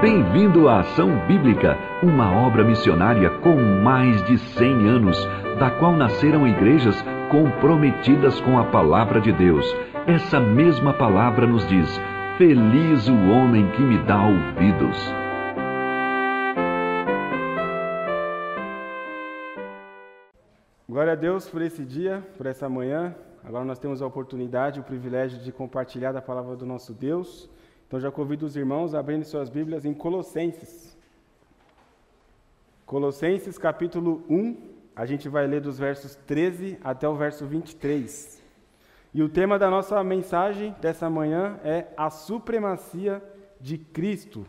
Bem-vindo à Ação Bíblica, uma obra missionária com mais de 100 anos, da qual nasceram igrejas comprometidas com a palavra de Deus. Essa mesma palavra nos diz: Feliz o homem que me dá ouvidos. Glória a Deus por esse dia, por essa manhã. Agora nós temos a oportunidade, o privilégio de compartilhar da palavra do nosso Deus. Então já convido os irmãos a abrirem suas Bíblias em Colossenses. Colossenses capítulo 1, a gente vai ler dos versos 13 até o verso 23. E o tema da nossa mensagem dessa manhã é a supremacia de Cristo.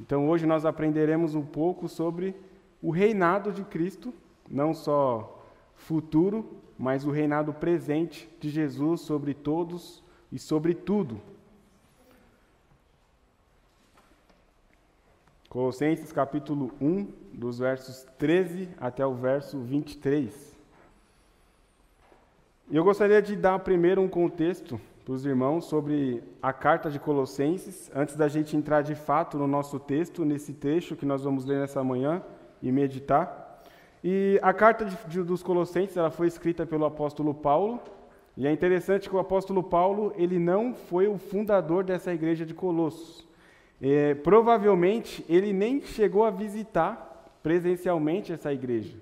Então hoje nós aprenderemos um pouco sobre o reinado de Cristo, não só futuro, mas o reinado presente de Jesus sobre todos e sobre tudo. Colossenses capítulo 1, dos versos 13 até o verso 23. E eu gostaria de dar primeiro um contexto para os irmãos sobre a carta de Colossenses, antes da gente entrar de fato no nosso texto, nesse trecho que nós vamos ler nessa manhã e meditar. E a carta de, de, dos Colossenses ela foi escrita pelo apóstolo Paulo, e é interessante que o apóstolo Paulo ele não foi o fundador dessa igreja de Colossos. É, provavelmente ele nem chegou a visitar presencialmente essa igreja,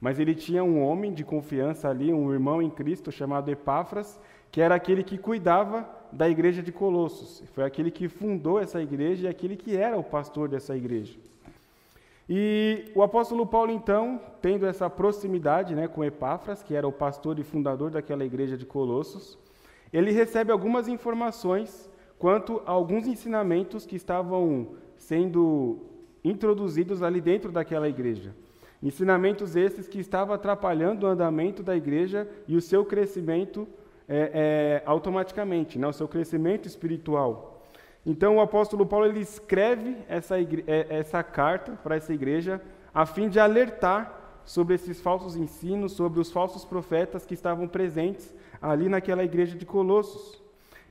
mas ele tinha um homem de confiança ali, um irmão em Cristo chamado Epáfras, que era aquele que cuidava da igreja de Colossos. Foi aquele que fundou essa igreja e aquele que era o pastor dessa igreja. E o apóstolo Paulo, então, tendo essa proximidade né, com Epáfras, que era o pastor e fundador daquela igreja de Colossos, ele recebe algumas informações quanto a alguns ensinamentos que estavam sendo introduzidos ali dentro daquela igreja. Ensinamentos esses que estavam atrapalhando o andamento da igreja e o seu crescimento é, é, automaticamente, né? o seu crescimento espiritual. Então o apóstolo Paulo ele escreve essa. É, essa carta para essa igreja a fim de alertar sobre esses falsos ensinos, sobre os falsos profetas que estavam presentes ali naquela igreja de Colossos.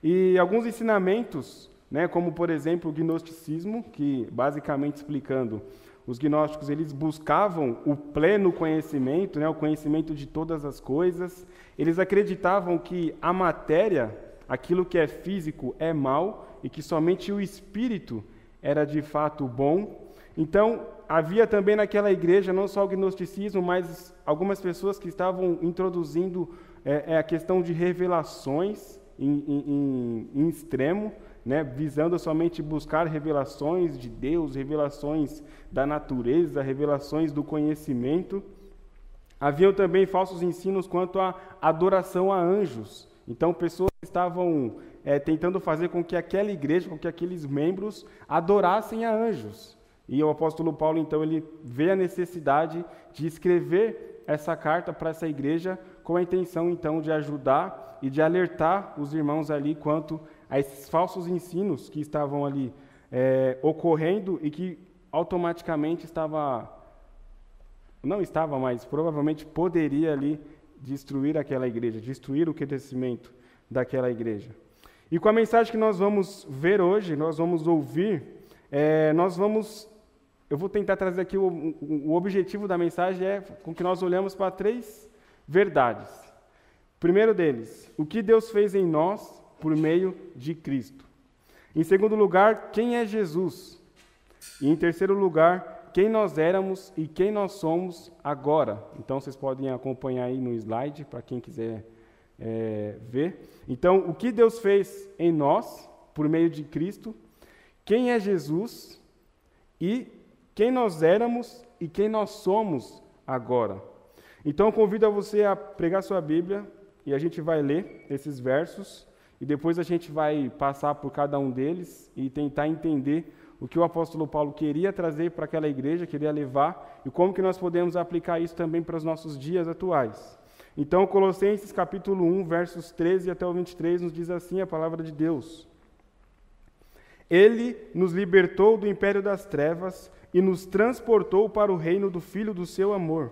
E alguns ensinamentos, né, como por exemplo o gnosticismo, que basicamente explicando, os gnósticos eles buscavam o pleno conhecimento, né, o conhecimento de todas as coisas. Eles acreditavam que a matéria, aquilo que é físico, é mal e que somente o espírito era de fato bom. Então, havia também naquela igreja não só o gnosticismo, mas algumas pessoas que estavam introduzindo é, a questão de revelações em, em, em extremo, né, visando somente buscar revelações de Deus, revelações da natureza, revelações do conhecimento. Haviam também falsos ensinos quanto à adoração a anjos. Então, pessoas estavam é, tentando fazer com que aquela igreja, com que aqueles membros adorassem a anjos. E o apóstolo Paulo, então, ele vê a necessidade de escrever essa carta para essa igreja com a intenção, então, de ajudar e de alertar os irmãos ali quanto a esses falsos ensinos que estavam ali é, ocorrendo e que automaticamente estava, não estava mais, provavelmente poderia ali destruir aquela igreja, destruir o crescimento daquela igreja. E com a mensagem que nós vamos ver hoje, nós vamos ouvir, é, nós vamos, eu vou tentar trazer aqui o, o objetivo da mensagem é com que nós olhamos para três verdades. Primeiro deles, o que Deus fez em nós por meio de Cristo. Em segundo lugar, quem é Jesus? E em terceiro lugar, quem nós éramos e quem nós somos agora. Então vocês podem acompanhar aí no slide para quem quiser é, ver. Então, o que Deus fez em nós por meio de Cristo, quem é Jesus e quem nós éramos e quem nós somos agora. Então, eu convido a você a pregar sua Bíblia e a gente vai ler esses versos e depois a gente vai passar por cada um deles e tentar entender o que o apóstolo Paulo queria trazer para aquela igreja, queria levar e como que nós podemos aplicar isso também para os nossos dias atuais. Então, Colossenses capítulo 1, versos 13 até o 23 nos diz assim a palavra de Deus: Ele nos libertou do império das trevas e nos transportou para o reino do filho do seu amor,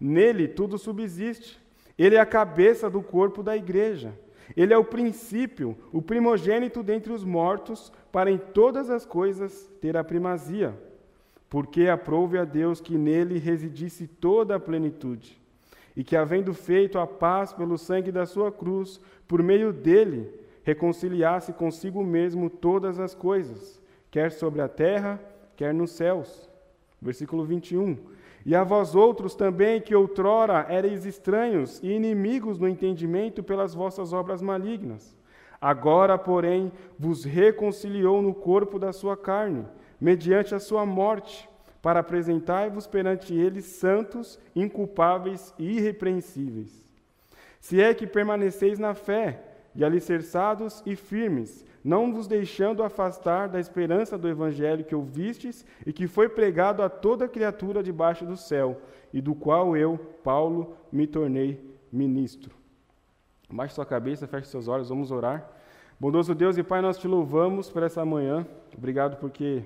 Nele tudo subsiste. Ele é a cabeça do corpo da igreja. Ele é o princípio, o primogênito dentre os mortos, para em todas as coisas ter a primazia. Porque aprouve a Deus que nele residisse toda a plenitude, e que, havendo feito a paz pelo sangue da sua cruz, por meio dele, reconciliasse consigo mesmo todas as coisas, quer sobre a terra, quer nos céus. Versículo 21. E a vós outros também, que outrora erais estranhos e inimigos no entendimento pelas vossas obras malignas. Agora, porém, vos reconciliou no corpo da sua carne, mediante a sua morte, para apresentar-vos perante ele santos, inculpáveis e irrepreensíveis. Se é que permaneceis na fé, e alicerçados e firmes, não vos deixando afastar da esperança do evangelho que ouvistes e que foi pregado a toda criatura debaixo do céu, e do qual eu, Paulo, me tornei ministro. Baixe sua cabeça, feche seus olhos, vamos orar. Bondoso Deus e Pai, nós te louvamos por essa manhã. Obrigado porque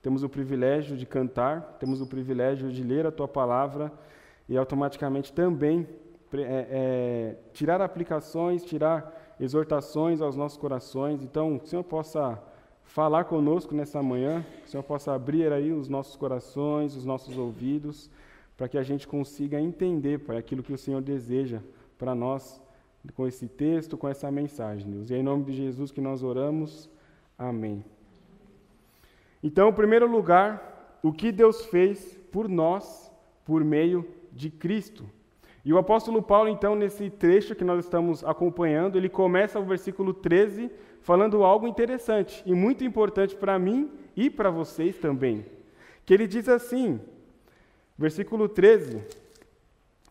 temos o privilégio de cantar, temos o privilégio de ler a tua palavra e automaticamente também é, é, tirar aplicações, tirar exortações aos nossos corações. Então, que o Senhor possa falar conosco nessa manhã, que o Senhor possa abrir aí os nossos corações, os nossos ouvidos, para que a gente consiga entender, Pai, aquilo que o Senhor deseja para nós com esse texto, com essa mensagem, Deus. E é em nome de Jesus que nós oramos. Amém. Então, em primeiro lugar, o que Deus fez por nós por meio de Cristo. E o apóstolo Paulo, então, nesse trecho que nós estamos acompanhando, ele começa o versículo 13 falando algo interessante e muito importante para mim e para vocês também. Que ele diz assim, versículo 13: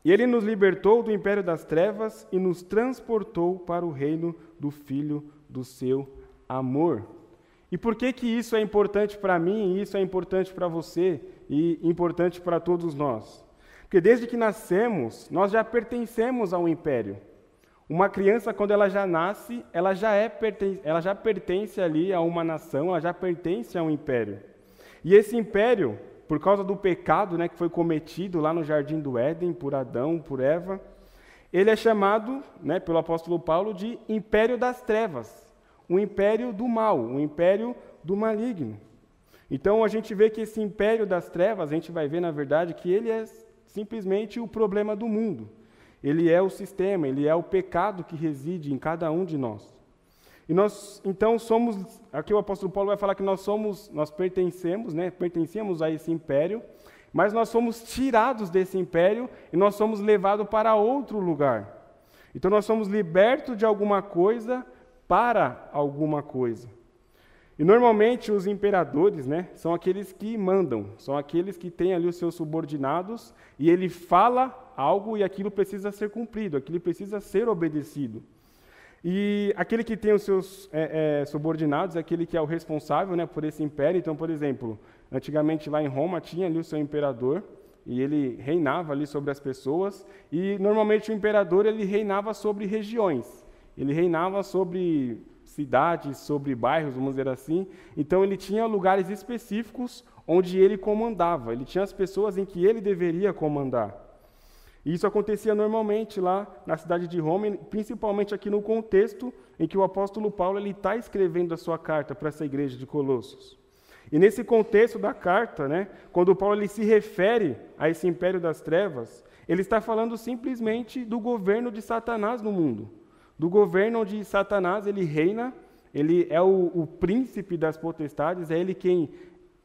E ele nos libertou do império das trevas e nos transportou para o reino do Filho do seu amor. E por que que isso é importante para mim, e isso é importante para você e importante para todos nós? Porque desde que nascemos, nós já pertencemos a um império. Uma criança, quando ela já nasce, ela já, é, ela já pertence ali a uma nação, ela já pertence a um império. E esse império, por causa do pecado né, que foi cometido lá no jardim do Éden, por Adão, por Eva, ele é chamado né, pelo apóstolo Paulo de império das trevas, o império do mal, o império do maligno. Então a gente vê que esse império das trevas, a gente vai ver na verdade que ele é simplesmente o problema do mundo. Ele é o sistema, ele é o pecado que reside em cada um de nós. E nós, então, somos, aqui o apóstolo Paulo vai falar que nós somos, nós pertencemos, né, pertencemos a esse império, mas nós somos tirados desse império e nós somos levados para outro lugar. Então nós somos libertos de alguma coisa para alguma coisa. E normalmente os imperadores, né, são aqueles que mandam, são aqueles que têm ali os seus subordinados e ele fala algo e aquilo precisa ser cumprido, aquilo precisa ser obedecido. E aquele que tem os seus é, é, subordinados é aquele que é o responsável né, por esse império. Então, por exemplo, antigamente lá em Roma tinha ali o seu imperador e ele reinava ali sobre as pessoas. E normalmente o imperador ele reinava sobre regiões. Ele reinava sobre cidades, sobre bairros, vamos dizer assim. Então ele tinha lugares específicos onde ele comandava. Ele tinha as pessoas em que ele deveria comandar. E isso acontecia normalmente lá na cidade de Roma, principalmente aqui no contexto em que o apóstolo Paulo está escrevendo a sua carta para essa igreja de Colossos. E nesse contexto da carta, né, quando Paulo ele se refere a esse império das trevas, ele está falando simplesmente do governo de Satanás no mundo do governo onde Satanás ele reina, ele é o, o príncipe das potestades, é ele quem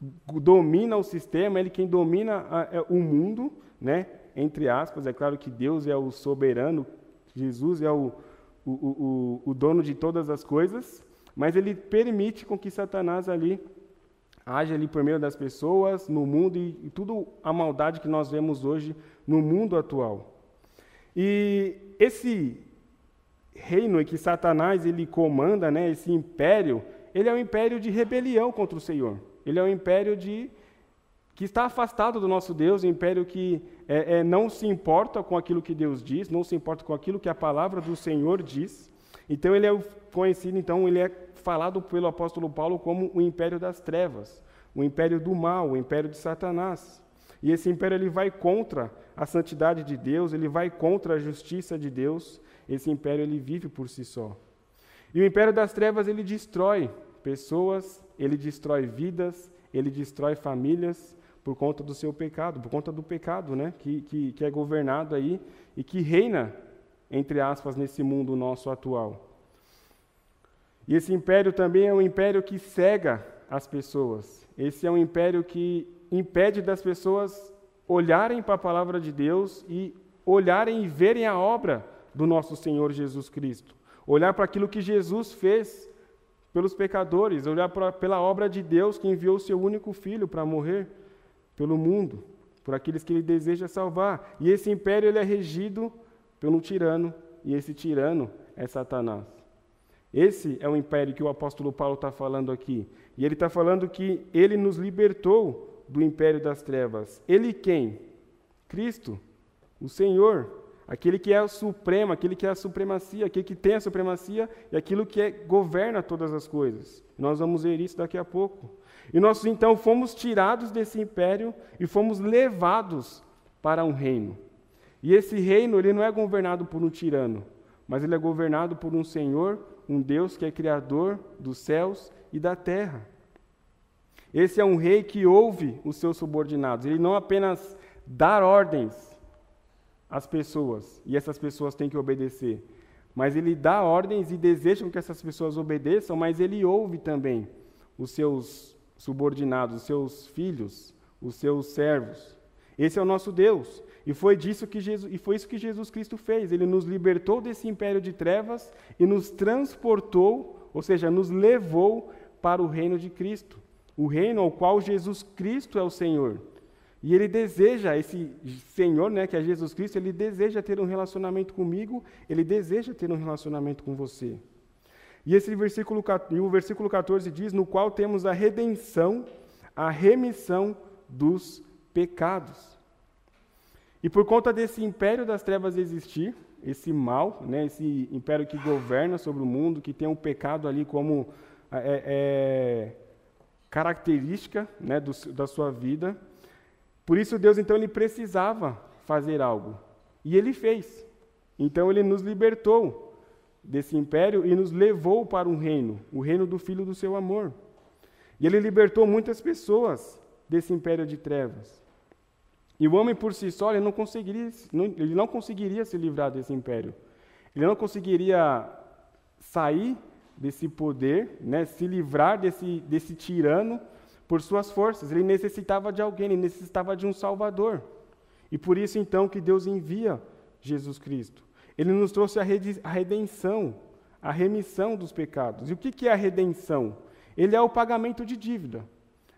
domina o sistema, é ele quem domina a, é, o mundo, né? entre aspas, é claro que Deus é o soberano, Jesus é o, o, o, o dono de todas as coisas, mas ele permite com que Satanás ali age ali por meio das pessoas, no mundo e, e tudo a maldade que nós vemos hoje no mundo atual. E esse reino que Satanás ele comanda, né, esse império, ele é um império de rebelião contra o Senhor. Ele é um império de que está afastado do nosso Deus, um império que é, é, não se importa com aquilo que Deus diz, não se importa com aquilo que a palavra do Senhor diz. Então ele é conhecido, então ele é falado pelo apóstolo Paulo como o império das trevas, o império do mal, o império de Satanás. E esse império ele vai contra a santidade de Deus, ele vai contra a justiça de Deus. Esse império ele vive por si só. E o império das trevas ele destrói pessoas, ele destrói vidas, ele destrói famílias por conta do seu pecado, por conta do pecado, né, que, que, que é governado aí e que reina, entre aspas, nesse mundo nosso atual. E esse império também é um império que cega as pessoas. Esse é um império que impede das pessoas olharem para a palavra de Deus e olharem e verem a obra do nosso Senhor Jesus Cristo. Olhar para aquilo que Jesus fez pelos pecadores, olhar pra, pela obra de Deus que enviou o seu único filho para morrer pelo mundo, por aqueles que ele deseja salvar. E esse império ele é regido um tirano, e esse tirano é Satanás. Esse é o império que o apóstolo Paulo está falando aqui. E ele está falando que ele nos libertou do império das trevas. Ele quem? Cristo, o Senhor, aquele que é supremo, aquele que é a supremacia, aquele que tem a supremacia e aquilo que é, governa todas as coisas. Nós vamos ver isso daqui a pouco. E nós então fomos tirados desse império e fomos levados para um reino. E esse reino ele não é governado por um tirano, mas ele é governado por um Senhor, um Deus que é criador dos céus e da terra. Esse é um rei que ouve os seus subordinados. Ele não apenas dá ordens às pessoas e essas pessoas têm que obedecer, mas ele dá ordens e deseja que essas pessoas obedeçam, mas ele ouve também os seus subordinados, os seus filhos, os seus servos. Esse é o nosso Deus. E foi disso que Jesus, e foi isso que Jesus Cristo fez. Ele nos libertou desse império de trevas e nos transportou, ou seja, nos levou para o reino de Cristo, o reino ao qual Jesus Cristo é o Senhor. E ele deseja, esse Senhor, né, que é Jesus Cristo, ele deseja ter um relacionamento comigo, ele deseja ter um relacionamento com você. E esse versículo, e o versículo 14 diz: no qual temos a redenção, a remissão dos pecados. E por conta desse império das trevas existir, esse mal, né, esse império que governa sobre o mundo, que tem o um pecado ali como é, é, característica né, do, da sua vida, por isso Deus então ele precisava fazer algo. E ele fez. Então ele nos libertou desse império e nos levou para um reino, o reino do Filho do seu amor. E ele libertou muitas pessoas desse império de trevas. E o homem por si só ele não conseguiria, ele não conseguiria se livrar desse império. Ele não conseguiria sair desse poder, né, se livrar desse, desse tirano por suas forças. Ele necessitava de alguém, ele necessitava de um Salvador. E por isso então que Deus envia Jesus Cristo. Ele nos trouxe a redenção, a remissão dos pecados. E o que é a redenção? Ele é o pagamento de dívida.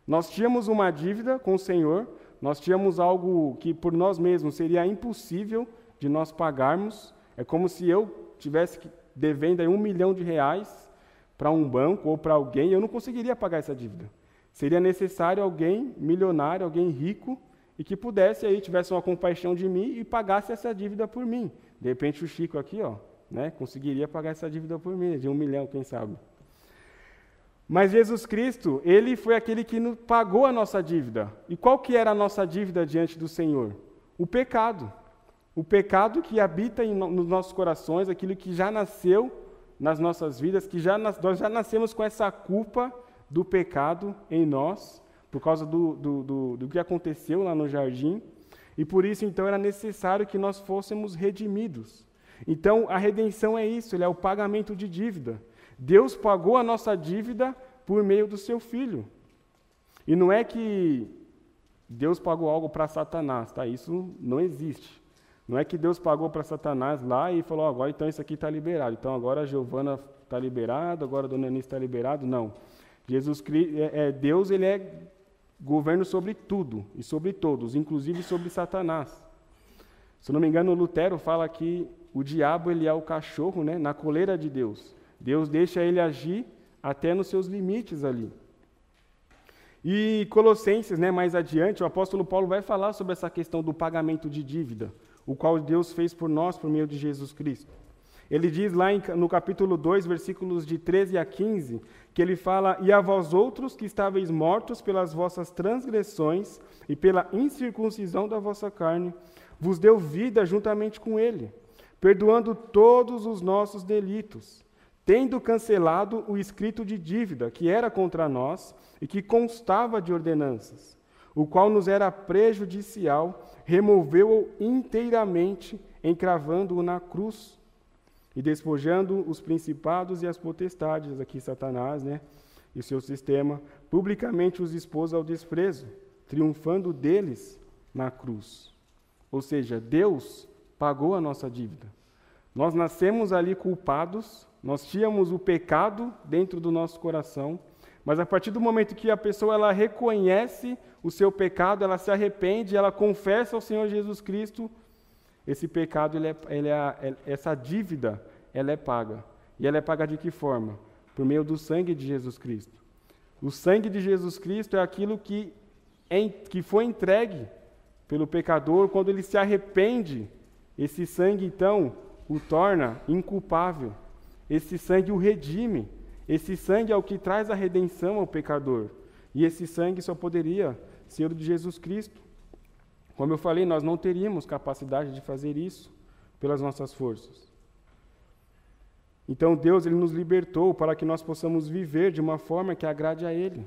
Nós tínhamos uma dívida com o Senhor, nós tínhamos algo que por nós mesmos seria impossível de nós pagarmos. É como se eu tivesse devendo aí um milhão de reais para um banco ou para alguém, eu não conseguiria pagar essa dívida. Seria necessário alguém milionário, alguém rico, e que pudesse aí, tivesse uma compaixão de mim e pagasse essa dívida por mim. De repente o Chico aqui, ó, né, conseguiria pagar essa dívida por mim, de um milhão, quem sabe. Mas Jesus Cristo, ele foi aquele que pagou a nossa dívida. E qual que era a nossa dívida diante do Senhor? O pecado. O pecado que habita em, nos nossos corações, aquilo que já nasceu nas nossas vidas, que já, nós já nascemos com essa culpa do pecado em nós, por causa do, do, do, do que aconteceu lá no jardim. E por isso, então, era necessário que nós fôssemos redimidos. Então, a redenção é isso, ele é o pagamento de dívida. Deus pagou a nossa dívida por meio do seu filho. E não é que Deus pagou algo para Satanás, tá? Isso não existe. Não é que Deus pagou para Satanás lá e falou, agora então isso aqui está liberado. Então agora a Giovana está liberada, agora a Dona Anice está liberado. Não. Jesus é, é, Deus ele é governo sobre tudo e sobre todos, inclusive sobre Satanás. Se não me engano, Lutero fala que o diabo ele é o cachorro né, na coleira de Deus. Deus deixa ele agir até nos seus limites ali. E Colossenses, né, mais adiante, o apóstolo Paulo vai falar sobre essa questão do pagamento de dívida, o qual Deus fez por nós por meio de Jesus Cristo. Ele diz lá no capítulo 2, versículos de 13 a 15, que ele fala: E a vós outros que estáveis mortos pelas vossas transgressões e pela incircuncisão da vossa carne, vos deu vida juntamente com ele, perdoando todos os nossos delitos, tendo cancelado o escrito de dívida que era contra nós e que constava de ordenanças, o qual nos era prejudicial, removeu-o inteiramente, encravando-o na cruz e despojando os principados e as potestades, aqui Satanás, né, e seu sistema, publicamente os expôs ao desprezo, triunfando deles na cruz. Ou seja, Deus pagou a nossa dívida. Nós nascemos ali culpados, nós tínhamos o pecado dentro do nosso coração, mas a partir do momento que a pessoa ela reconhece o seu pecado, ela se arrepende, ela confessa ao Senhor Jesus Cristo, esse pecado, ele é, ele é, essa dívida, ela é paga. E ela é paga de que forma? Por meio do sangue de Jesus Cristo. O sangue de Jesus Cristo é aquilo que, é, que foi entregue pelo pecador quando ele se arrepende. Esse sangue, então, o torna inculpável. Esse sangue o redime. Esse sangue é o que traz a redenção ao pecador. E esse sangue só poderia ser o de Jesus Cristo. Como eu falei, nós não teríamos capacidade de fazer isso pelas nossas forças. Então Deus ele nos libertou para que nós possamos viver de uma forma que agrade a Ele.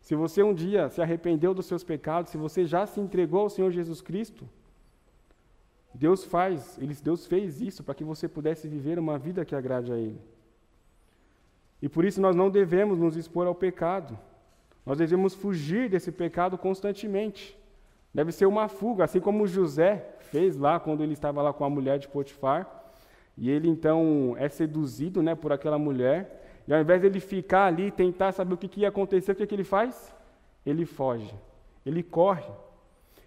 Se você um dia se arrependeu dos seus pecados, se você já se entregou ao Senhor Jesus Cristo, Deus faz, Deus fez isso para que você pudesse viver uma vida que agrade a Ele. E por isso nós não devemos nos expor ao pecado. Nós devemos fugir desse pecado constantemente. Deve ser uma fuga, assim como José fez lá quando ele estava lá com a mulher de Potifar. E ele então é seduzido né, por aquela mulher. E ao invés de ele ficar ali e tentar saber o que, que ia acontecer, o que, que ele faz? Ele foge, ele corre.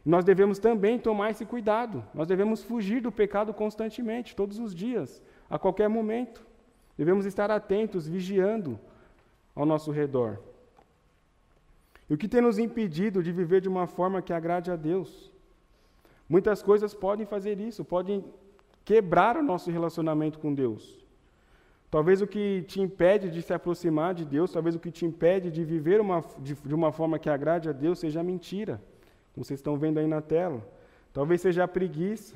Nós devemos também tomar esse cuidado. Nós devemos fugir do pecado constantemente, todos os dias, a qualquer momento. Devemos estar atentos, vigiando ao nosso redor. E o que tem nos impedido de viver de uma forma que agrade a Deus? Muitas coisas podem fazer isso, podem quebrar o nosso relacionamento com Deus. Talvez o que te impede de se aproximar de Deus, talvez o que te impede de viver uma, de, de uma forma que agrade a Deus seja a mentira, como vocês estão vendo aí na tela. Talvez seja a preguiça,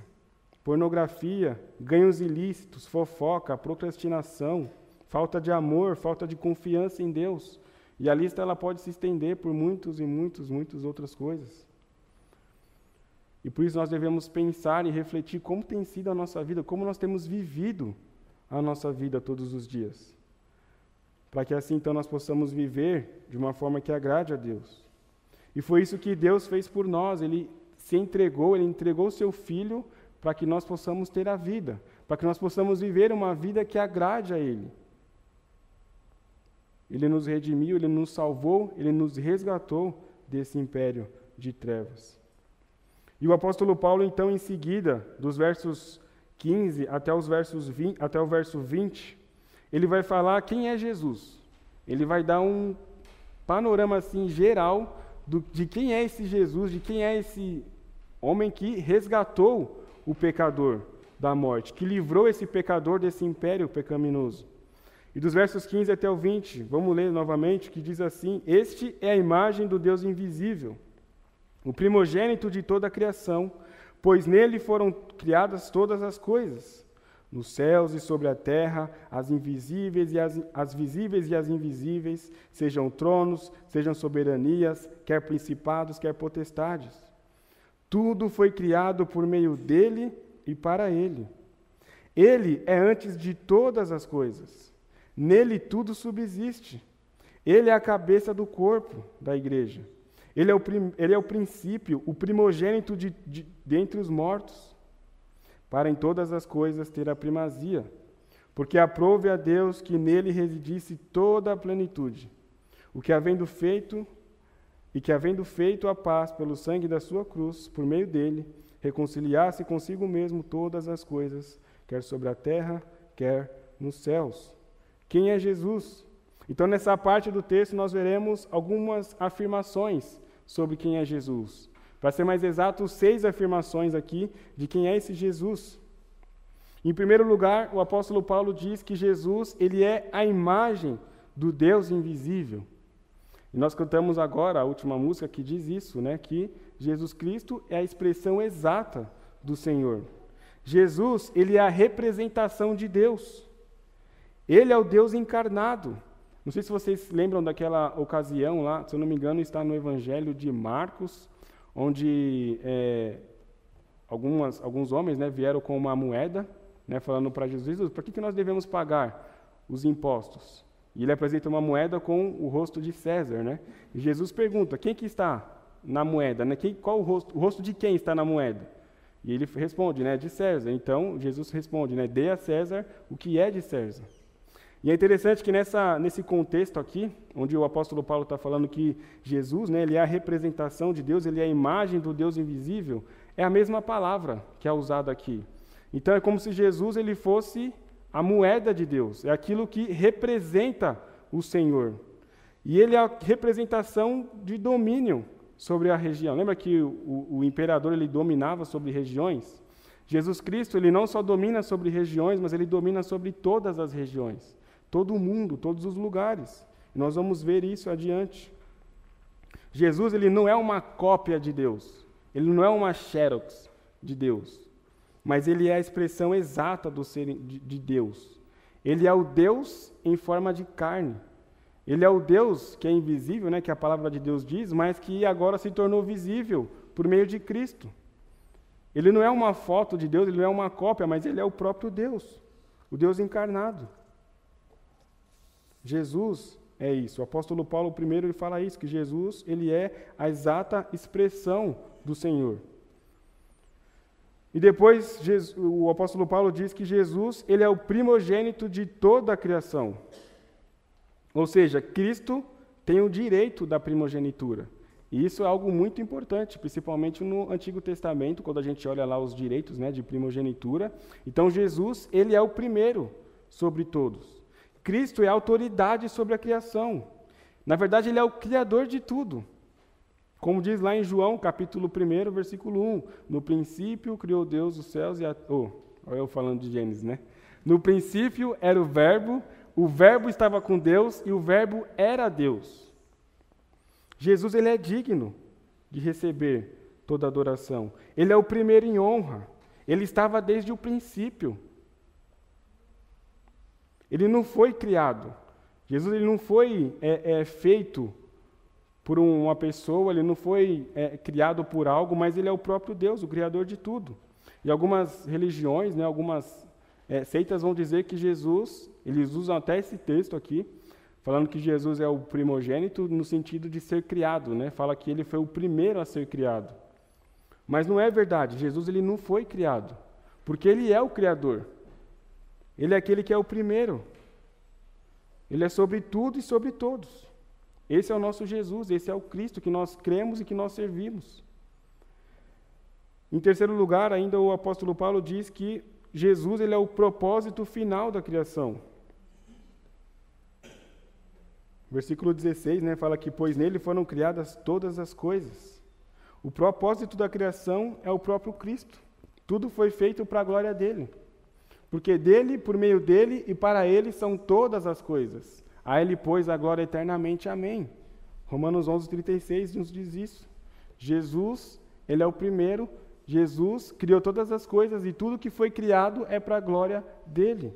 pornografia, ganhos ilícitos, fofoca, procrastinação, falta de amor, falta de confiança em Deus. E a lista ela pode se estender por muitos e muitos, muitas outras coisas. E por isso nós devemos pensar e refletir como tem sido a nossa vida, como nós temos vivido a nossa vida todos os dias. Para que assim então nós possamos viver de uma forma que agrade a Deus. E foi isso que Deus fez por nós, ele se entregou, ele entregou o seu filho para que nós possamos ter a vida, para que nós possamos viver uma vida que agrade a Ele. Ele nos redimiu, Ele nos salvou, Ele nos resgatou desse império de trevas. E o apóstolo Paulo, então, em seguida, dos versos 15 até, os versos 20, até o verso 20, ele vai falar quem é Jesus. Ele vai dar um panorama assim geral do, de quem é esse Jesus, de quem é esse homem que resgatou o pecador da morte, que livrou esse pecador desse império pecaminoso. E dos versos 15 até o 20, vamos ler novamente, que diz assim: Este é a imagem do Deus invisível, o primogênito de toda a criação, pois nele foram criadas todas as coisas, nos céus e sobre a terra, as invisíveis e as, as visíveis e as invisíveis, sejam tronos, sejam soberanias, quer principados, quer potestades. Tudo foi criado por meio dele e para ele. Ele é antes de todas as coisas. Nele tudo subsiste. Ele é a cabeça do corpo da igreja. Ele é o, prim, ele é o princípio, o primogênito de, de, dentre os mortos, para em todas as coisas ter a primazia, porque aprove a Deus que nele residisse toda a plenitude, o que havendo feito e que, havendo feito a paz pelo sangue da sua cruz, por meio dele, reconciliasse consigo mesmo todas as coisas, quer sobre a terra, quer nos céus. Quem é Jesus? Então, nessa parte do texto, nós veremos algumas afirmações sobre quem é Jesus. Para ser mais exato, seis afirmações aqui de quem é esse Jesus. Em primeiro lugar, o apóstolo Paulo diz que Jesus ele é a imagem do Deus invisível. E nós cantamos agora a última música que diz isso, né? Que Jesus Cristo é a expressão exata do Senhor. Jesus, ele é a representação de Deus. Ele é o Deus encarnado. Não sei se vocês lembram daquela ocasião lá, se eu não me engano, está no Evangelho de Marcos, onde é, algumas, alguns homens né, vieram com uma moeda, né, falando para Jesus: para que, que nós devemos pagar os impostos? E ele apresenta uma moeda com o rosto de César. Né? E Jesus pergunta: quem que está na moeda? Né? Quem, qual o rosto, o rosto de quem está na moeda? E ele responde, né, de César. Então Jesus responde, né, dê a César o que é de César. E é interessante que nessa, nesse contexto aqui, onde o apóstolo Paulo está falando que Jesus, né, ele é a representação de Deus, ele é a imagem do Deus invisível, é a mesma palavra que é usada aqui. Então é como se Jesus ele fosse a moeda de Deus, é aquilo que representa o Senhor. E ele é a representação de domínio sobre a região. Lembra que o, o imperador ele dominava sobre regiões? Jesus Cristo ele não só domina sobre regiões, mas ele domina sobre todas as regiões todo mundo, todos os lugares. Nós vamos ver isso adiante. Jesus ele não é uma cópia de Deus, ele não é uma xerox de Deus, mas ele é a expressão exata do ser de, de Deus. Ele é o Deus em forma de carne. Ele é o Deus que é invisível, né, que a palavra de Deus diz, mas que agora se tornou visível por meio de Cristo. Ele não é uma foto de Deus, ele não é uma cópia, mas ele é o próprio Deus, o Deus encarnado. Jesus é isso. O apóstolo Paulo primeiro ele fala isso, que Jesus ele é a exata expressão do Senhor. E depois Jesus, o apóstolo Paulo diz que Jesus ele é o primogênito de toda a criação. Ou seja, Cristo tem o direito da primogenitura. E isso é algo muito importante, principalmente no Antigo Testamento, quando a gente olha lá os direitos né, de primogenitura. Então Jesus ele é o primeiro sobre todos. Cristo é a autoridade sobre a criação. Na verdade, ele é o criador de tudo. Como diz lá em João, capítulo 1, versículo 1, no princípio criou Deus os céus e a oh, olha eu falando de Gênesis, né? No princípio era o verbo, o verbo estava com Deus e o verbo era Deus. Jesus ele é digno de receber toda adoração. Ele é o primeiro em honra. Ele estava desde o princípio. Ele não foi criado. Jesus ele não foi é, é, feito por uma pessoa, ele não foi é, criado por algo, mas ele é o próprio Deus, o Criador de tudo. E algumas religiões, né, algumas é, seitas vão dizer que Jesus, eles usam até esse texto aqui, falando que Jesus é o primogênito no sentido de ser criado, né? Fala que ele foi o primeiro a ser criado. Mas não é verdade. Jesus ele não foi criado, porque ele é o criador. Ele é aquele que é o primeiro. Ele é sobre tudo e sobre todos. Esse é o nosso Jesus, esse é o Cristo que nós cremos e que nós servimos. Em terceiro lugar, ainda o apóstolo Paulo diz que Jesus ele é o propósito final da criação. Versículo 16 né, fala que, pois nele foram criadas todas as coisas. O propósito da criação é o próprio Cristo. Tudo foi feito para a glória dele. Porque dele, por meio dele e para ele são todas as coisas. A ele, pois, a glória eternamente. Amém. Romanos 11, 36 nos diz isso. Jesus, ele é o primeiro. Jesus criou todas as coisas e tudo que foi criado é para a glória dele.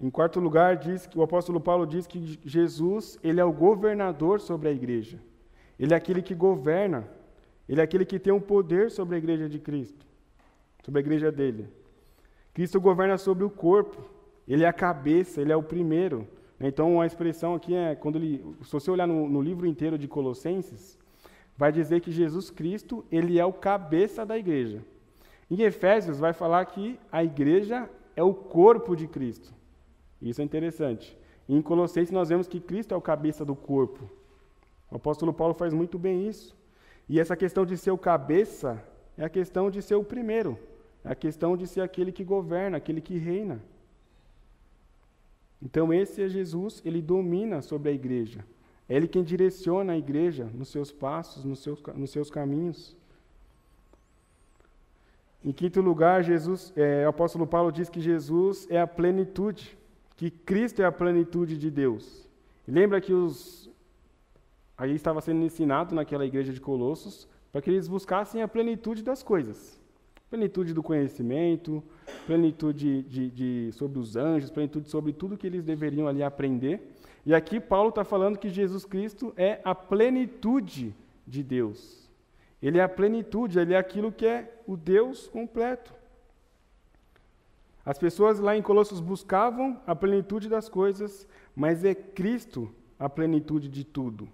Em quarto lugar, diz que o apóstolo Paulo diz que Jesus, ele é o governador sobre a igreja. Ele é aquele que governa. Ele é aquele que tem um poder sobre a igreja de Cristo, sobre a igreja dele. Cristo governa sobre o corpo, ele é a cabeça, ele é o primeiro. Então, a expressão aqui é, quando ele, se você olhar no, no livro inteiro de Colossenses, vai dizer que Jesus Cristo, ele é o cabeça da igreja. Em Efésios, vai falar que a igreja é o corpo de Cristo. Isso é interessante. Em Colossenses, nós vemos que Cristo é o cabeça do corpo. O apóstolo Paulo faz muito bem isso. E essa questão de ser o cabeça é a questão de ser o primeiro é a questão de ser aquele que governa, aquele que reina. Então, esse é Jesus, ele domina sobre a igreja. É ele quem direciona a igreja nos seus passos, nos seus, nos seus caminhos. Em quinto lugar, Jesus, é, o apóstolo Paulo diz que Jesus é a plenitude, que Cristo é a plenitude de Deus. lembra que os aí estava sendo ensinado naquela igreja de Colossos para que eles buscassem a plenitude das coisas. Plenitude do conhecimento, plenitude de, de, sobre os anjos, plenitude sobre tudo que eles deveriam ali aprender. E aqui Paulo está falando que Jesus Cristo é a plenitude de Deus. Ele é a plenitude, ele é aquilo que é o Deus completo. As pessoas lá em Colossos buscavam a plenitude das coisas, mas é Cristo a plenitude de tudo.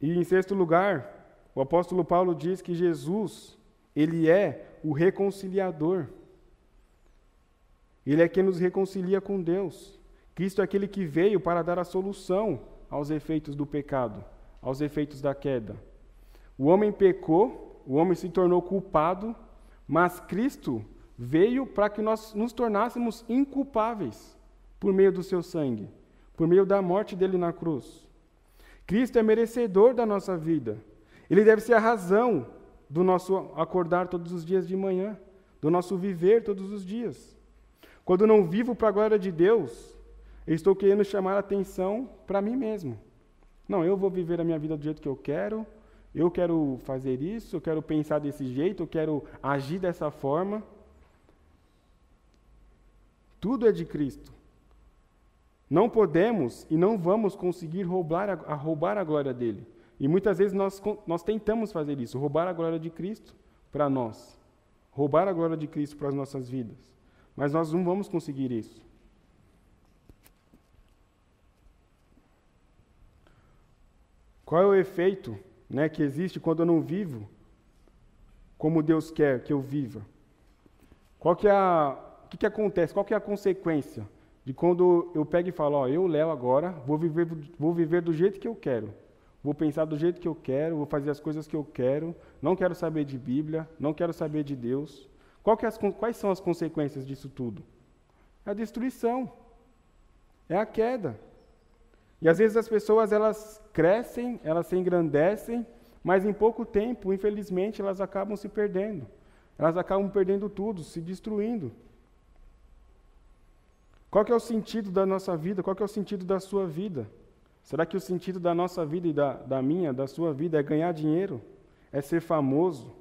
E em sexto lugar, o apóstolo Paulo diz que Jesus, ele é o reconciliador. Ele é quem nos reconcilia com Deus. Cristo é aquele que veio para dar a solução aos efeitos do pecado, aos efeitos da queda. O homem pecou, o homem se tornou culpado, mas Cristo veio para que nós nos tornássemos inculpáveis por meio do seu sangue, por meio da morte dele na cruz. Cristo é merecedor da nossa vida. Ele deve ser a razão do nosso acordar todos os dias de manhã, do nosso viver todos os dias. Quando não vivo para a glória de Deus, eu estou querendo chamar a atenção para mim mesmo. Não, eu vou viver a minha vida do jeito que eu quero, eu quero fazer isso, eu quero pensar desse jeito, eu quero agir dessa forma. Tudo é de Cristo. Não podemos e não vamos conseguir roubar a, a, roubar a glória dele. E muitas vezes nós, nós tentamos fazer isso, roubar a glória de Cristo para nós, roubar a glória de Cristo para as nossas vidas. Mas nós não vamos conseguir isso. Qual é o efeito né, que existe quando eu não vivo como Deus quer que eu viva? Qual que é a, o que, que acontece? Qual que é a consequência de quando eu pego e falo, ó, eu, Léo, agora vou viver, vou viver do jeito que eu quero, vou pensar do jeito que eu quero, vou fazer as coisas que eu quero, não quero saber de Bíblia, não quero saber de Deus. É as, quais são as consequências disso tudo? É a destruição, é a queda. E às vezes as pessoas elas crescem, elas se engrandecem, mas em pouco tempo, infelizmente, elas acabam se perdendo. Elas acabam perdendo tudo, se destruindo. Qual que é o sentido da nossa vida? Qual que é o sentido da sua vida? Será que o sentido da nossa vida e da, da minha, da sua vida, é ganhar dinheiro? É ser famoso?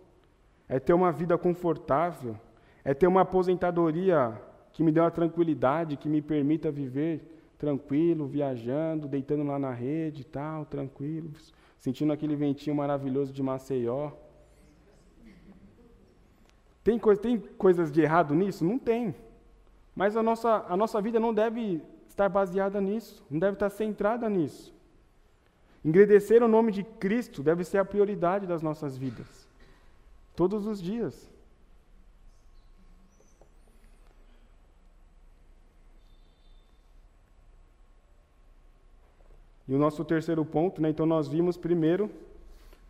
É ter uma vida confortável? É ter uma aposentadoria que me dê uma tranquilidade, que me permita viver tranquilo, viajando, deitando lá na rede e tal, tranquilo, sentindo aquele ventinho maravilhoso de Maceió. Tem, coisa, tem coisas de errado nisso? Não tem. Mas a nossa, a nossa vida não deve estar baseada nisso, não deve estar centrada nisso. Engrandecer o nome de Cristo deve ser a prioridade das nossas vidas, todos os dias. E o nosso terceiro ponto, né, então nós vimos primeiro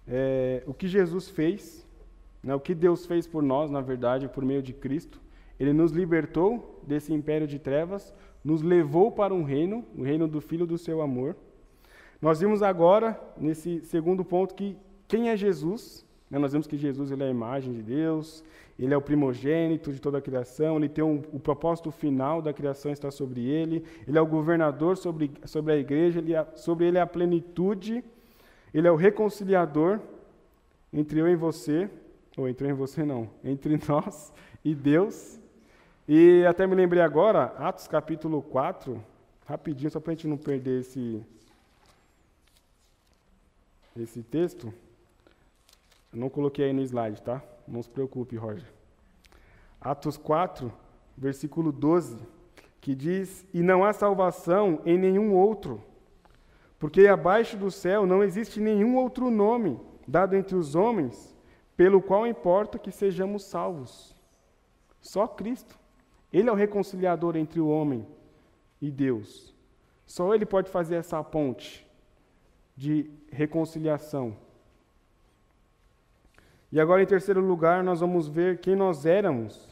é, o que Jesus fez, né, o que Deus fez por nós, na verdade, por meio de Cristo. Ele nos libertou desse império de trevas, nos levou para um reino, o reino do Filho do seu amor. Nós vimos agora, nesse segundo ponto, que quem é Jesus? Né, nós vimos que Jesus ele é a imagem de Deus, ele é o primogênito de toda a criação, ele tem um, o propósito final da criação está sobre ele, ele é o governador sobre, sobre a igreja, ele é, sobre ele é a plenitude, ele é o reconciliador entre eu e você, ou entre eu e você não, entre nós e Deus. E até me lembrei agora, Atos capítulo 4, rapidinho, só para a gente não perder esse, esse texto. Eu não coloquei aí no slide, tá? Não se preocupe, Roger. Atos 4, versículo 12, que diz: E não há salvação em nenhum outro, porque abaixo do céu não existe nenhum outro nome dado entre os homens pelo qual importa que sejamos salvos. Só Cristo. Ele é o reconciliador entre o homem e Deus. Só Ele pode fazer essa ponte de reconciliação. E agora, em terceiro lugar, nós vamos ver quem nós éramos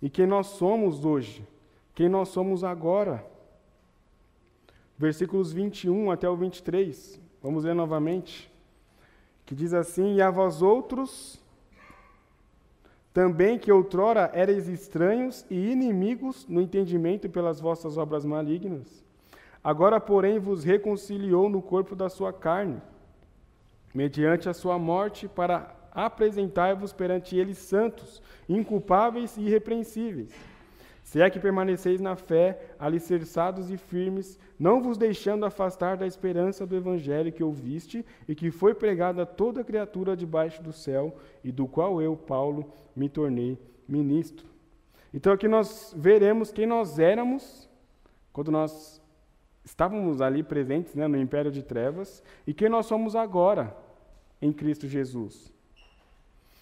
e quem nós somos hoje, quem nós somos agora. Versículos 21 até o 23, vamos ler novamente, que diz assim: E a vós outros, também que outrora erais estranhos e inimigos no entendimento pelas vossas obras malignas, agora, porém, vos reconciliou no corpo da sua carne, mediante a sua morte, para apresentai-vos perante ele santos, inculpáveis e irrepreensíveis. Se é que permaneceis na fé, alicerçados e firmes, não vos deixando afastar da esperança do evangelho que ouviste e que foi pregado a toda criatura debaixo do céu, e do qual eu, Paulo, me tornei ministro. Então aqui nós veremos quem nós éramos quando nós estávamos ali presentes né, no império de trevas e quem nós somos agora em Cristo Jesus.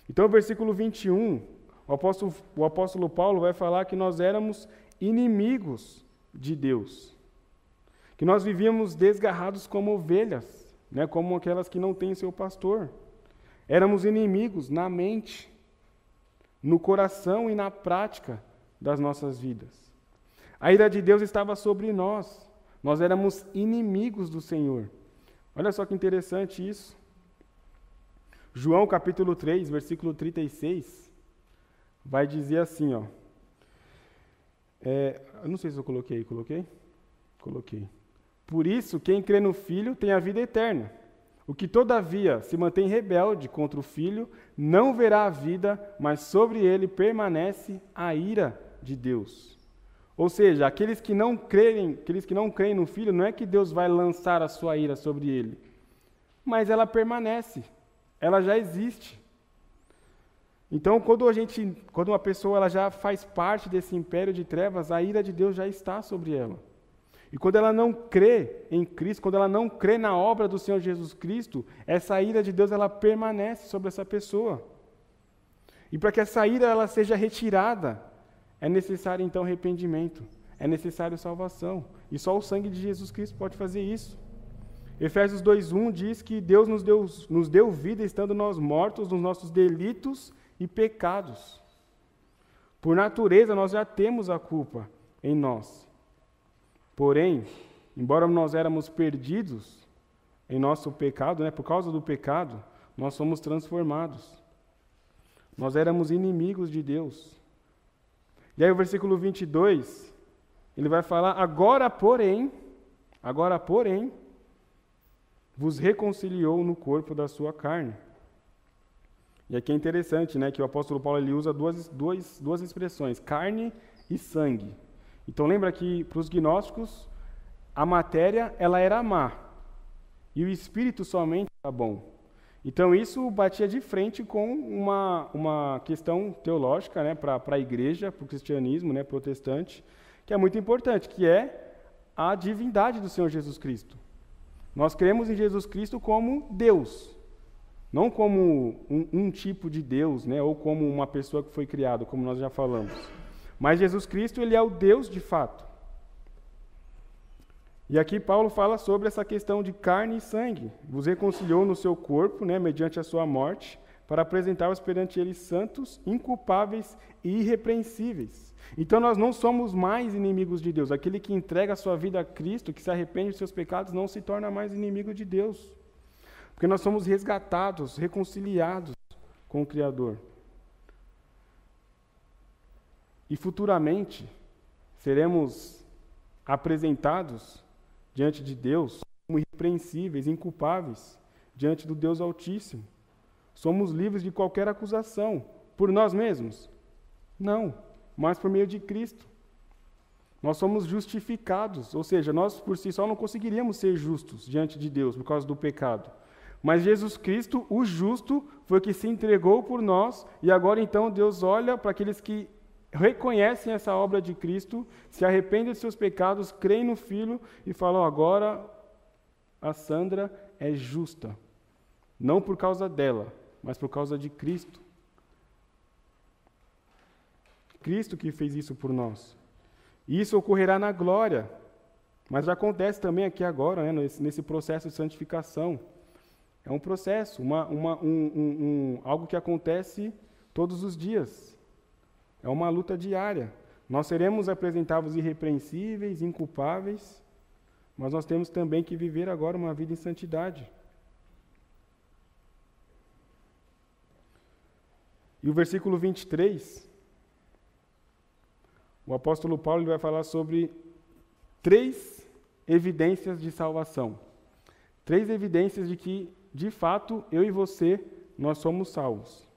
Então, o versículo 21, o apóstolo, o apóstolo Paulo vai falar que nós éramos inimigos de Deus, que nós vivíamos desgarrados como ovelhas, né, como aquelas que não têm seu pastor. Éramos inimigos na mente, no coração e na prática das nossas vidas. A ira de Deus estava sobre nós. Nós éramos inimigos do Senhor. Olha só que interessante isso. João capítulo 3, versículo 36, vai dizer assim, ó. É, eu não sei se eu coloquei, coloquei? Coloquei. Por isso, quem crê no Filho tem a vida eterna. O que, todavia, se mantém rebelde contra o Filho, não verá a vida, mas sobre ele permanece a ira de Deus. Ou seja, aqueles que não creem, aqueles que não creem no Filho, não é que Deus vai lançar a sua ira sobre ele, mas ela permanece ela já existe. Então, quando a gente, quando uma pessoa ela já faz parte desse império de trevas, a ira de Deus já está sobre ela. E quando ela não crê em Cristo, quando ela não crê na obra do Senhor Jesus Cristo, essa ira de Deus ela permanece sobre essa pessoa. E para que essa ira ela seja retirada, é necessário então arrependimento, é necessário salvação. E só o sangue de Jesus Cristo pode fazer isso. Efésios 2:1 diz que Deus nos deu, nos deu vida estando nós mortos nos nossos delitos e pecados. Por natureza, nós já temos a culpa em nós. Porém, embora nós éramos perdidos em nosso pecado, né, por causa do pecado, nós somos transformados. Nós éramos inimigos de Deus. E aí o versículo 22, ele vai falar: agora, porém, agora, porém, vos reconciliou no corpo da sua carne. E aqui é interessante, né, que o apóstolo Paulo ele usa duas, duas, duas expressões, carne e sangue. Então lembra que para os gnósticos a matéria ela era má e o espírito somente era bom. Então isso batia de frente com uma, uma questão teológica né, para a igreja, para o cristianismo né, protestante, que é muito importante, que é a divindade do Senhor Jesus Cristo. Nós cremos em Jesus Cristo como Deus, não como um, um, tipo de Deus, né, ou como uma pessoa que foi criada, como nós já falamos. Mas Jesus Cristo, ele é o Deus de fato. E aqui Paulo fala sobre essa questão de carne e sangue. Vos reconciliou no seu corpo, né, mediante a sua morte, para apresentar-vos perante ele santos, inculpáveis e irrepreensíveis. Então nós não somos mais inimigos de Deus. Aquele que entrega a sua vida a Cristo, que se arrepende dos seus pecados, não se torna mais inimigo de Deus. Porque nós somos resgatados, reconciliados com o Criador. E futuramente seremos apresentados diante de Deus como irrepreensíveis, inculpáveis, diante do Deus Altíssimo. Somos livres de qualquer acusação por nós mesmos? Não mas por meio de Cristo. Nós somos justificados, ou seja, nós por si só não conseguiríamos ser justos diante de Deus por causa do pecado. Mas Jesus Cristo, o justo, foi que se entregou por nós, e agora então Deus olha para aqueles que reconhecem essa obra de Cristo, se arrependem de seus pecados, creem no Filho e falam: agora a Sandra é justa. Não por causa dela, mas por causa de Cristo. Cristo que fez isso por nós. E isso ocorrerá na glória, mas já acontece também aqui agora, né, nesse processo de santificação. É um processo, uma, uma, um, um, um, algo que acontece todos os dias. É uma luta diária. Nós seremos apresentados irrepreensíveis, inculpáveis, mas nós temos também que viver agora uma vida em santidade. E o versículo 23, o apóstolo Paulo vai falar sobre três evidências de salvação. Três evidências de que, de fato, eu e você, nós somos salvos.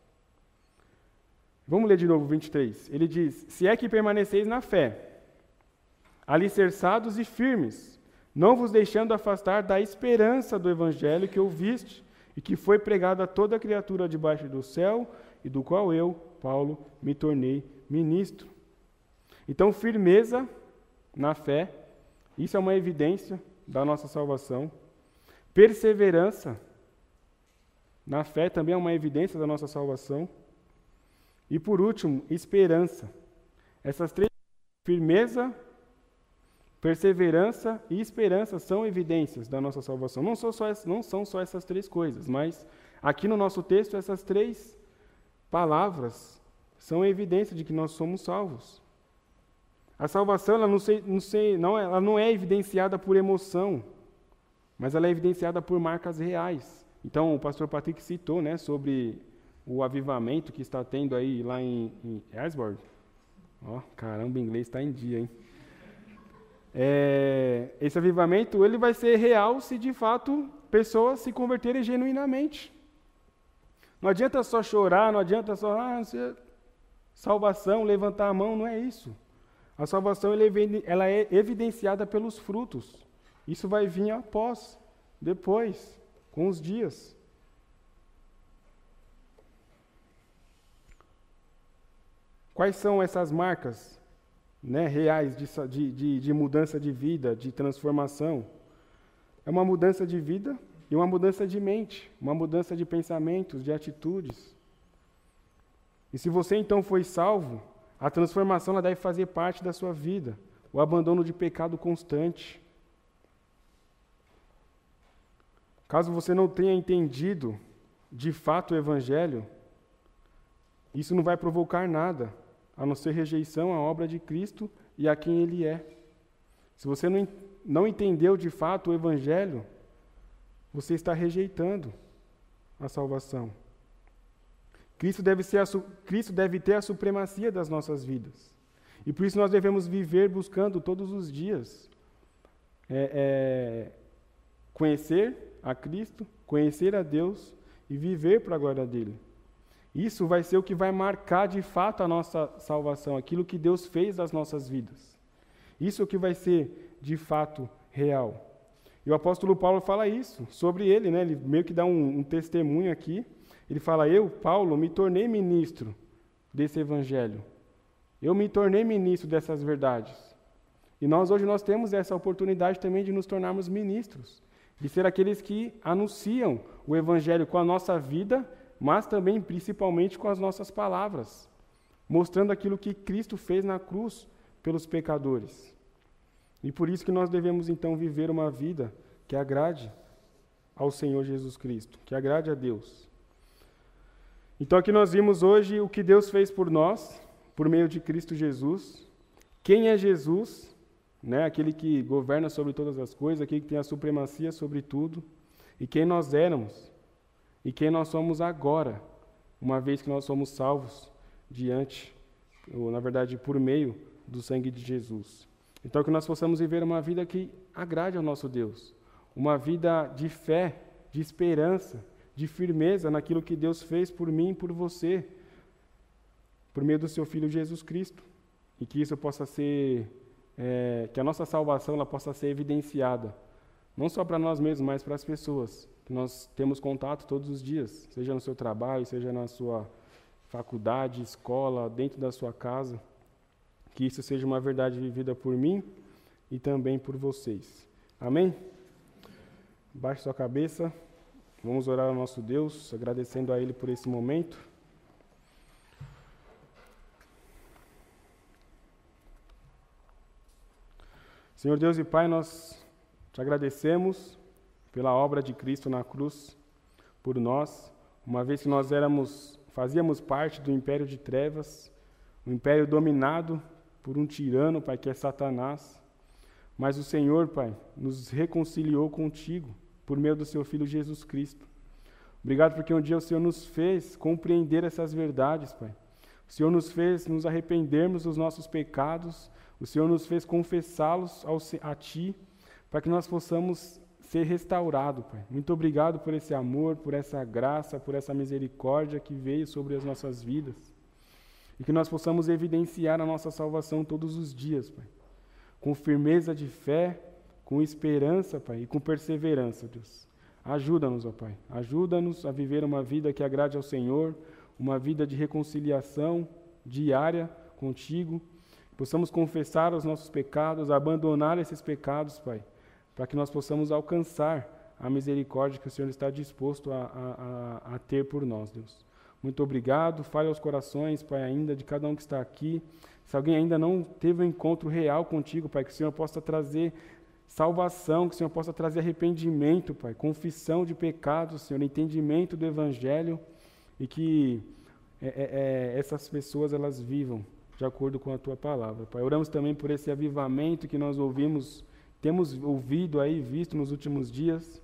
Vamos ler de novo o 23. Ele diz: Se é que permaneceis na fé, alicerçados e firmes, não vos deixando afastar da esperança do evangelho que ouviste e que foi pregado a toda criatura debaixo do céu, e do qual eu, Paulo, me tornei ministro. Então, firmeza na fé, isso é uma evidência da nossa salvação. Perseverança na fé também é uma evidência da nossa salvação. E por último, esperança. Essas três, firmeza, perseverança e esperança, são evidências da nossa salvação. Não são, só, não são só essas três coisas, mas aqui no nosso texto, essas três palavras são evidência de que nós somos salvos. A salvação ela não, sei, não, sei, não, ela não é evidenciada por emoção, mas ela é evidenciada por marcas reais. Então, o pastor Patrick citou né, sobre o avivamento que está tendo aí lá em, em. Ó, oh, caramba, o inglês está em dia, hein? É, esse avivamento ele vai ser real se de fato pessoas se converterem genuinamente. Não adianta só chorar, não adianta só ah, salvação, levantar a mão, não é isso. A salvação ela é evidenciada pelos frutos. Isso vai vir após, depois, com os dias. Quais são essas marcas né, reais de, de, de mudança de vida, de transformação? É uma mudança de vida e uma mudança de mente, uma mudança de pensamentos, de atitudes. E se você então foi salvo, a transformação ela deve fazer parte da sua vida, o abandono de pecado constante. Caso você não tenha entendido de fato o Evangelho, isso não vai provocar nada, a não ser rejeição à obra de Cristo e a quem Ele é. Se você não, não entendeu de fato o Evangelho, você está rejeitando a salvação. Cristo deve, ser a, Cristo deve ter a supremacia das nossas vidas. E por isso nós devemos viver buscando todos os dias é, é, conhecer a Cristo, conhecer a Deus e viver para a glória dele. Isso vai ser o que vai marcar de fato a nossa salvação, aquilo que Deus fez das nossas vidas. Isso é o que vai ser de fato real. E o apóstolo Paulo fala isso sobre ele, né? ele meio que dá um, um testemunho aqui. Ele fala: Eu, Paulo, me tornei ministro desse evangelho. Eu me tornei ministro dessas verdades. E nós hoje nós temos essa oportunidade também de nos tornarmos ministros, de ser aqueles que anunciam o evangelho com a nossa vida, mas também principalmente com as nossas palavras, mostrando aquilo que Cristo fez na cruz pelos pecadores. E por isso que nós devemos então viver uma vida que agrade ao Senhor Jesus Cristo, que agrade a Deus. Então aqui nós vimos hoje o que Deus fez por nós, por meio de Cristo Jesus. Quem é Jesus? Né? Aquele que governa sobre todas as coisas, aquele que tem a supremacia sobre tudo. E quem nós éramos e quem nós somos agora, uma vez que nós somos salvos diante, ou na verdade por meio do sangue de Jesus. Então, que nós possamos viver uma vida que agrade ao nosso Deus, uma vida de fé, de esperança, de firmeza naquilo que Deus fez por mim e por você, por meio do seu Filho Jesus Cristo. E que isso possa ser, é, que a nossa salvação ela possa ser evidenciada, não só para nós mesmos, mas para as pessoas que nós temos contato todos os dias, seja no seu trabalho, seja na sua faculdade, escola, dentro da sua casa. Que isso seja uma verdade vivida por mim e também por vocês. Amém? Baixe sua cabeça. Vamos orar ao nosso Deus, agradecendo a Ele por esse momento. Senhor Deus e Pai, nós te agradecemos pela obra de Cristo na cruz. por nós, uma vez que nós éramos, fazíamos parte do império de trevas, um império dominado por um tirano, Pai, que é Satanás. Mas o Senhor, Pai, nos reconciliou contigo por meio do seu filho Jesus Cristo. Obrigado porque um dia o Senhor nos fez compreender essas verdades, Pai. O Senhor nos fez nos arrependermos dos nossos pecados, o Senhor nos fez confessá-los a Ti, para que nós possamos ser restaurados, Pai. Muito obrigado por esse amor, por essa graça, por essa misericórdia que veio sobre as nossas vidas. E que nós possamos evidenciar a nossa salvação todos os dias, Pai. Com firmeza de fé, com esperança, Pai, e com perseverança, Deus. Ajuda-nos, ó Pai. Ajuda-nos a viver uma vida que agrade ao Senhor, uma vida de reconciliação diária contigo. Possamos confessar os nossos pecados, abandonar esses pecados, Pai, para que nós possamos alcançar a misericórdia que o Senhor está disposto a, a, a ter por nós, Deus. Muito obrigado. Fale aos corações, Pai, ainda de cada um que está aqui. Se alguém ainda não teve um encontro real contigo, Pai, que o Senhor possa trazer salvação, que o Senhor possa trazer arrependimento, Pai, confissão de pecados, Senhor, entendimento do Evangelho e que é, é, é, essas pessoas elas vivam de acordo com a Tua palavra, Pai. Oramos também por esse avivamento que nós ouvimos, temos ouvido aí, visto nos últimos dias,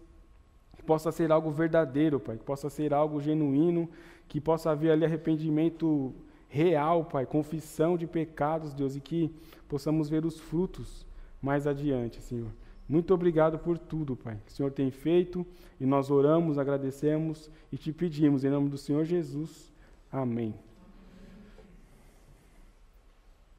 que possa ser algo verdadeiro, Pai, que possa ser algo genuíno, que possa haver ali arrependimento real, Pai, confissão de pecados, Deus, e que possamos ver os frutos mais adiante, Senhor. Muito obrigado por tudo, Pai, que o Senhor tem feito e nós oramos, agradecemos e te pedimos, em nome do Senhor Jesus. Amém.